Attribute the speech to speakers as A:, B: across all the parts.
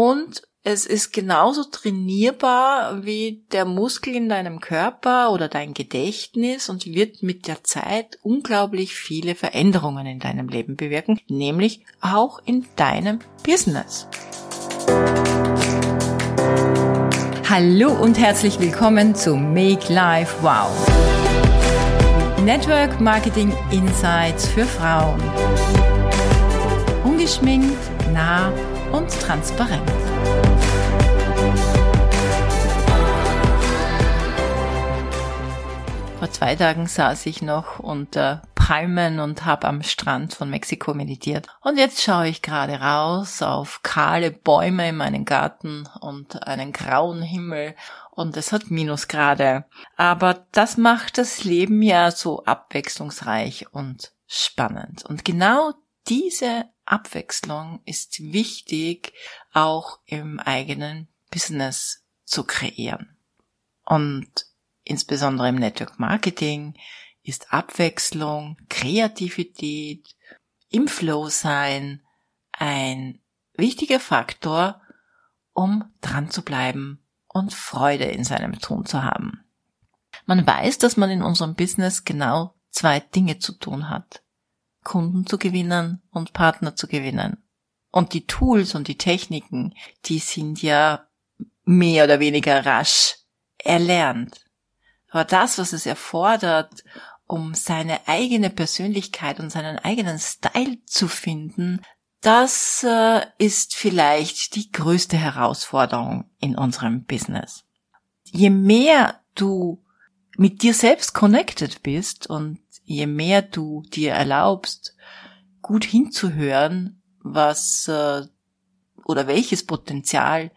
A: Und es ist genauso trainierbar wie der Muskel in deinem Körper oder dein Gedächtnis und wird mit der Zeit unglaublich viele Veränderungen in deinem Leben bewirken, nämlich auch in deinem Business. Hallo und herzlich willkommen zu Make Life Wow. Network Marketing Insights für Frauen. Ungeschminkt, nah und transparent. Vor zwei Tagen saß ich noch unter Palmen und habe am Strand von Mexiko meditiert. Und jetzt schaue ich gerade raus auf kahle Bäume in meinen Garten und einen grauen Himmel und es hat Minusgrade. Aber das macht das Leben ja so abwechslungsreich und spannend. Und genau diese Abwechslung ist wichtig, auch im eigenen Business zu kreieren. Und insbesondere im Network Marketing ist Abwechslung, Kreativität, im Flow sein ein wichtiger Faktor, um dran zu bleiben und Freude in seinem Tun zu haben. Man weiß, dass man in unserem Business genau zwei Dinge zu tun hat. Kunden zu gewinnen und Partner zu gewinnen. Und die Tools und die Techniken, die sind ja mehr oder weniger rasch erlernt. Aber das, was es erfordert, um seine eigene Persönlichkeit und seinen eigenen Style zu finden, das äh, ist vielleicht die größte Herausforderung in unserem Business. Je mehr du mit dir selbst connected bist und je mehr du dir erlaubst, gut hinzuhören, was äh, oder welches Potenzial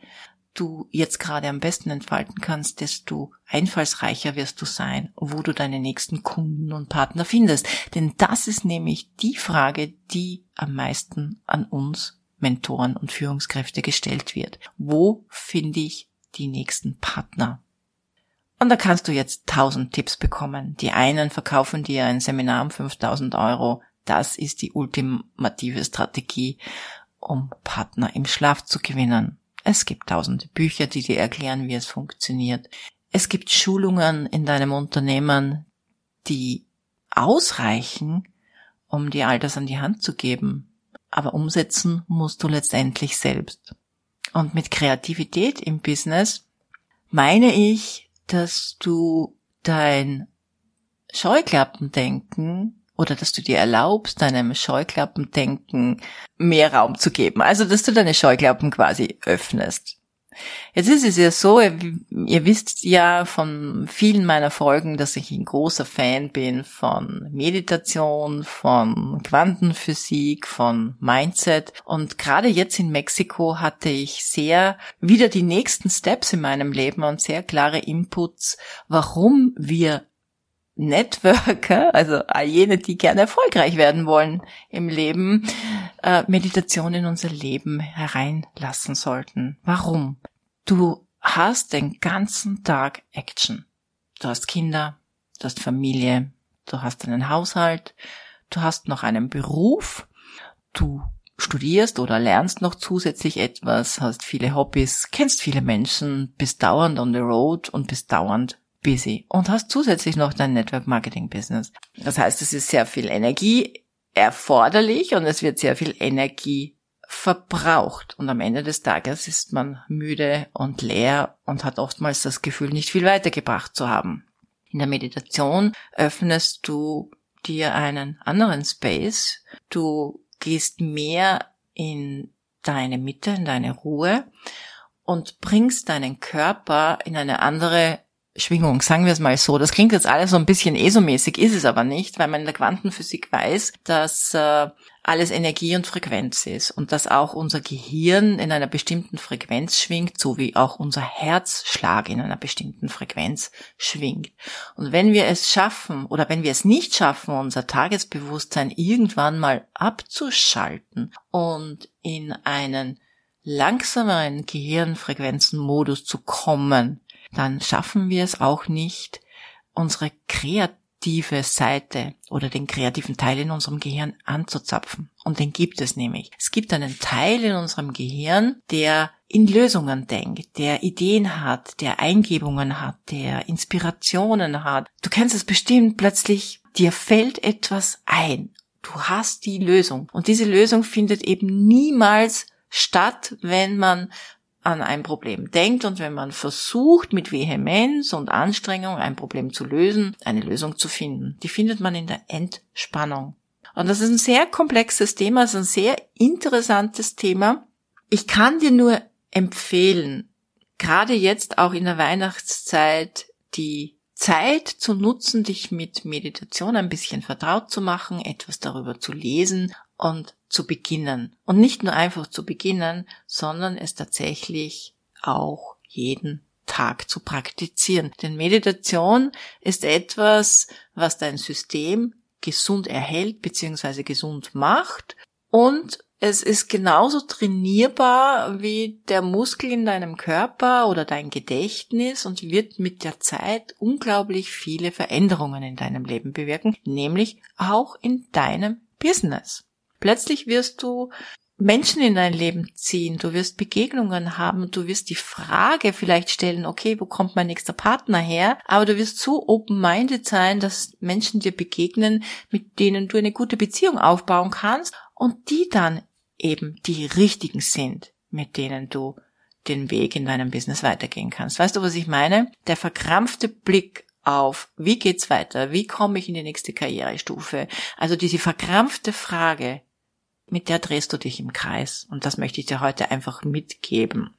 A: du jetzt gerade am besten entfalten kannst, desto einfallsreicher wirst du sein, wo du deine nächsten Kunden und Partner findest. Denn das ist nämlich die Frage, die am meisten an uns Mentoren und Führungskräfte gestellt wird. Wo finde ich die nächsten Partner? Und da kannst du jetzt tausend Tipps bekommen. Die einen verkaufen dir ein Seminar um 5000 Euro. Das ist die ultimative Strategie, um Partner im Schlaf zu gewinnen. Es gibt tausende Bücher, die dir erklären, wie es funktioniert. Es gibt Schulungen in deinem Unternehmen, die ausreichen, um dir all das an die Hand zu geben. Aber umsetzen musst du letztendlich selbst. Und mit Kreativität im Business meine ich, dass du dein Scheuklappendenken oder dass du dir erlaubst, deinem Scheuklappendenken mehr Raum zu geben. Also, dass du deine Scheuklappen quasi öffnest. Jetzt ist es ja so, ihr wisst ja von vielen meiner Folgen, dass ich ein großer Fan bin von Meditation, von Quantenphysik, von Mindset. Und gerade jetzt in Mexiko hatte ich sehr wieder die nächsten Steps in meinem Leben und sehr klare Inputs, warum wir Networker, also all jene, die gerne erfolgreich werden wollen im Leben, äh, Meditation in unser Leben hereinlassen sollten. Warum? Du hast den ganzen Tag Action. Du hast Kinder, du hast Familie, du hast einen Haushalt, du hast noch einen Beruf, du studierst oder lernst noch zusätzlich etwas, hast viele Hobbys, kennst viele Menschen, bist dauernd on the road und bist dauernd busy und hast zusätzlich noch dein Network Marketing Business. Das heißt, es ist sehr viel Energie erforderlich und es wird sehr viel Energie verbraucht. Und am Ende des Tages ist man müde und leer und hat oftmals das Gefühl, nicht viel weitergebracht zu haben. In der Meditation öffnest du dir einen anderen Space. Du gehst mehr in deine Mitte, in deine Ruhe und bringst deinen Körper in eine andere Schwingung, sagen wir es mal so. Das klingt jetzt alles so ein bisschen ESO-mäßig, ist es aber nicht, weil man in der Quantenphysik weiß, dass äh, alles Energie und Frequenz ist und dass auch unser Gehirn in einer bestimmten Frequenz schwingt, so wie auch unser Herzschlag in einer bestimmten Frequenz schwingt. Und wenn wir es schaffen oder wenn wir es nicht schaffen, unser Tagesbewusstsein irgendwann mal abzuschalten und in einen langsameren Gehirnfrequenzenmodus zu kommen, dann schaffen wir es auch nicht, unsere kreative Seite oder den kreativen Teil in unserem Gehirn anzuzapfen. Und den gibt es nämlich. Es gibt einen Teil in unserem Gehirn, der in Lösungen denkt, der Ideen hat, der Eingebungen hat, der Inspirationen hat. Du kennst es bestimmt plötzlich, dir fällt etwas ein. Du hast die Lösung. Und diese Lösung findet eben niemals statt, wenn man an ein Problem denkt und wenn man versucht, mit Vehemenz und Anstrengung ein Problem zu lösen, eine Lösung zu finden. Die findet man in der Entspannung. Und das ist ein sehr komplexes Thema, es ist ein sehr interessantes Thema. Ich kann dir nur empfehlen, gerade jetzt auch in der Weihnachtszeit, die Zeit zu nutzen, dich mit Meditation ein bisschen vertraut zu machen, etwas darüber zu lesen und zu beginnen. Und nicht nur einfach zu beginnen, sondern es tatsächlich auch jeden Tag zu praktizieren. Denn Meditation ist etwas, was dein System gesund erhält bzw. gesund macht und es ist genauso trainierbar wie der Muskel in deinem Körper oder dein Gedächtnis und wird mit der Zeit unglaublich viele Veränderungen in deinem Leben bewirken, nämlich auch in deinem Business. Plötzlich wirst du Menschen in dein Leben ziehen, du wirst Begegnungen haben, du wirst die Frage vielleicht stellen, okay, wo kommt mein nächster Partner her? Aber du wirst so open-minded sein, dass Menschen dir begegnen, mit denen du eine gute Beziehung aufbauen kannst und die dann eben die richtigen sind, mit denen du den Weg in deinem Business weitergehen kannst. Weißt du, was ich meine? Der verkrampfte Blick auf, wie geht's weiter? Wie komme ich in die nächste Karrierestufe? Also diese verkrampfte Frage, mit der drehst du dich im Kreis. Und das möchte ich dir heute einfach mitgeben.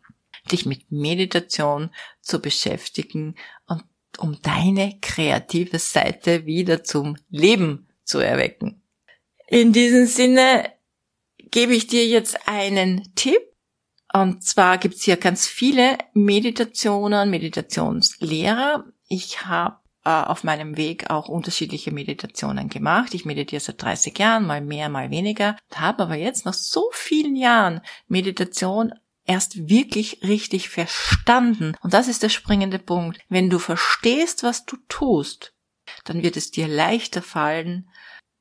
A: Dich mit Meditation zu beschäftigen und um deine kreative Seite wieder zum Leben zu erwecken. In diesem Sinne gebe ich dir jetzt einen Tipp. Und zwar gibt es hier ganz viele Meditationen, Meditationslehrer. Ich habe auf meinem Weg auch unterschiedliche Meditationen gemacht. Ich meditiere seit 30 Jahren, mal mehr, mal weniger, habe aber jetzt nach so vielen Jahren Meditation erst wirklich richtig verstanden. Und das ist der springende Punkt. Wenn du verstehst, was du tust, dann wird es dir leichter fallen,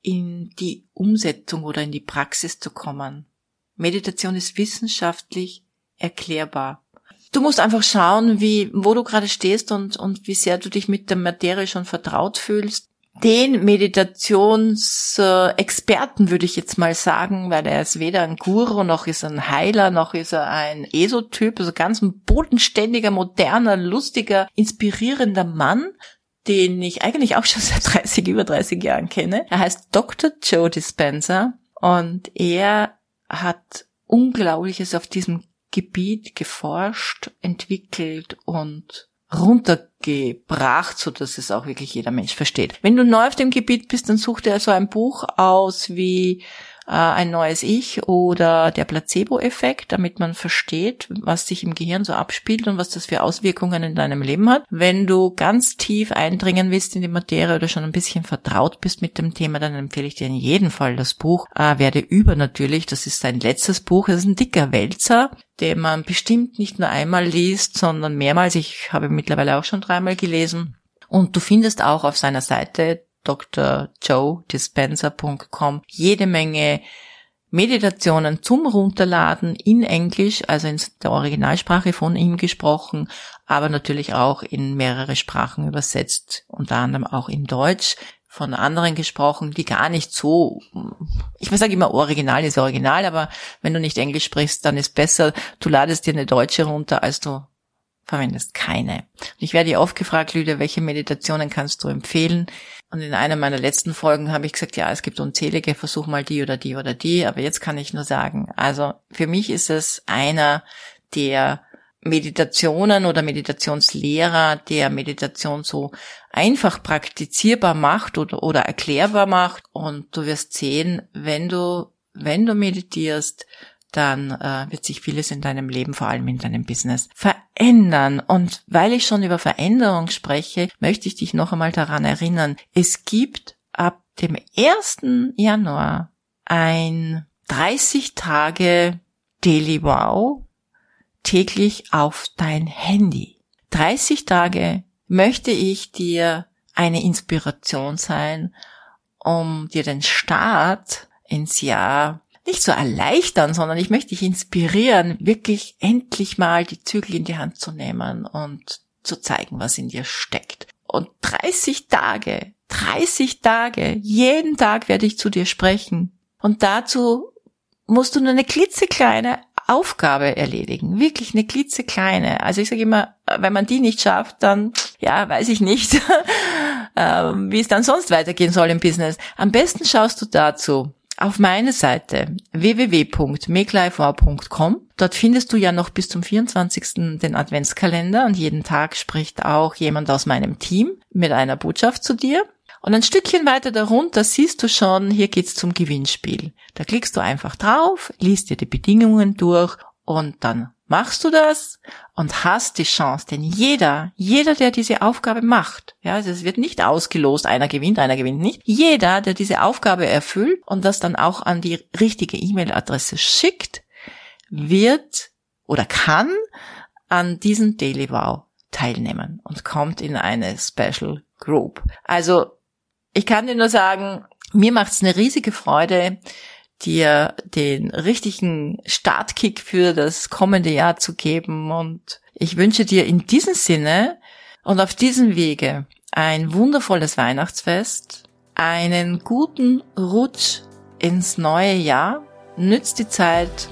A: in die Umsetzung oder in die Praxis zu kommen. Meditation ist wissenschaftlich erklärbar. Du musst einfach schauen, wie, wo du gerade stehst und, und wie sehr du dich mit der Materie schon vertraut fühlst. Den Meditationsexperten würde ich jetzt mal sagen, weil er ist weder ein Guru, noch ist er ein Heiler, noch ist er ein Esotyp, also ganz ein bodenständiger, moderner, lustiger, inspirierender Mann, den ich eigentlich auch schon seit 30, über 30 Jahren kenne. Er heißt Dr. Joe Dispenza und er hat Unglaubliches auf diesem Gebiet geforscht, entwickelt und runtergebracht, so dass es auch wirklich jeder Mensch versteht. Wenn du neu auf dem Gebiet bist, dann such dir so ein Buch aus wie äh, ein neues Ich oder der Placebo-Effekt, damit man versteht, was sich im Gehirn so abspielt und was das für Auswirkungen in deinem Leben hat. Wenn du ganz tief eindringen willst in die Materie oder schon ein bisschen vertraut bist mit dem Thema, dann empfehle ich dir in jedem Fall das Buch äh, Werde über natürlich. Das ist sein letztes Buch. Das ist ein dicker Wälzer, den man bestimmt nicht nur einmal liest, sondern mehrmals. Ich habe mittlerweile auch schon dreimal gelesen. Und du findest auch auf seiner Seite drjoedispenser.com jede Menge Meditationen zum Runterladen in Englisch, also in der Originalsprache von ihm gesprochen, aber natürlich auch in mehrere Sprachen übersetzt, unter anderem auch in Deutsch von anderen gesprochen, die gar nicht so, ich sage immer, Original ist Original, aber wenn du nicht Englisch sprichst, dann ist besser, du ladest dir eine deutsche runter, als du verwendest keine. Und ich werde oft gefragt, Lydia, welche Meditationen kannst du empfehlen? Und in einer meiner letzten Folgen habe ich gesagt, ja, es gibt unzählige, versuch mal die oder die oder die. Aber jetzt kann ich nur sagen, also für mich ist es einer der Meditationen oder Meditationslehrer, der Meditation so einfach praktizierbar macht oder, oder erklärbar macht. Und du wirst sehen, wenn du, wenn du meditierst, dann äh, wird sich vieles in deinem Leben, vor allem in deinem Business, verändern. Und weil ich schon über Veränderung spreche, möchte ich dich noch einmal daran erinnern, es gibt ab dem 1. Januar ein 30 Tage Daily Wow täglich auf dein Handy. 30 Tage möchte ich dir eine Inspiration sein, um dir den Start ins Jahr nicht so erleichtern, sondern ich möchte dich inspirieren, wirklich endlich mal die Zügel in die Hand zu nehmen und zu zeigen, was in dir steckt. Und 30 Tage, 30 Tage, jeden Tag werde ich zu dir sprechen. Und dazu musst du nur eine klitzekleine Aufgabe erledigen. Wirklich eine klitzekleine. Also ich sage immer, wenn man die nicht schafft, dann, ja, weiß ich nicht, ähm, wie es dann sonst weitergehen soll im Business. Am besten schaust du dazu auf meine Seite www.makelifewow.com. Dort findest du ja noch bis zum 24. den Adventskalender und jeden Tag spricht auch jemand aus meinem Team mit einer Botschaft zu dir. Und ein Stückchen weiter darunter siehst du schon, hier geht's zum Gewinnspiel. Da klickst du einfach drauf, liest dir die Bedingungen durch und dann machst du das und hast die Chance, denn jeder, jeder, der diese Aufgabe macht, ja, also es wird nicht ausgelost, einer gewinnt, einer gewinnt nicht, jeder, der diese Aufgabe erfüllt und das dann auch an die richtige E-Mail-Adresse schickt, wird oder kann an diesem Daily Wow teilnehmen und kommt in eine Special Group. Also ich kann dir nur sagen, mir macht's eine riesige Freude, dir den richtigen Startkick für das kommende Jahr zu geben. Und ich wünsche dir in diesem Sinne und auf diesem Wege ein wundervolles Weihnachtsfest, einen guten Rutsch ins neue Jahr. Nützt die Zeit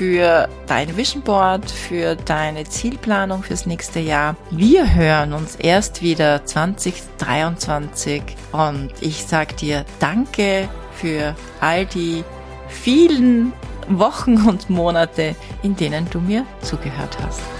A: für dein Vision Board, für deine Zielplanung fürs nächste Jahr. Wir hören uns erst wieder 2023 und ich sag dir danke für all die vielen Wochen und Monate, in denen du mir zugehört hast.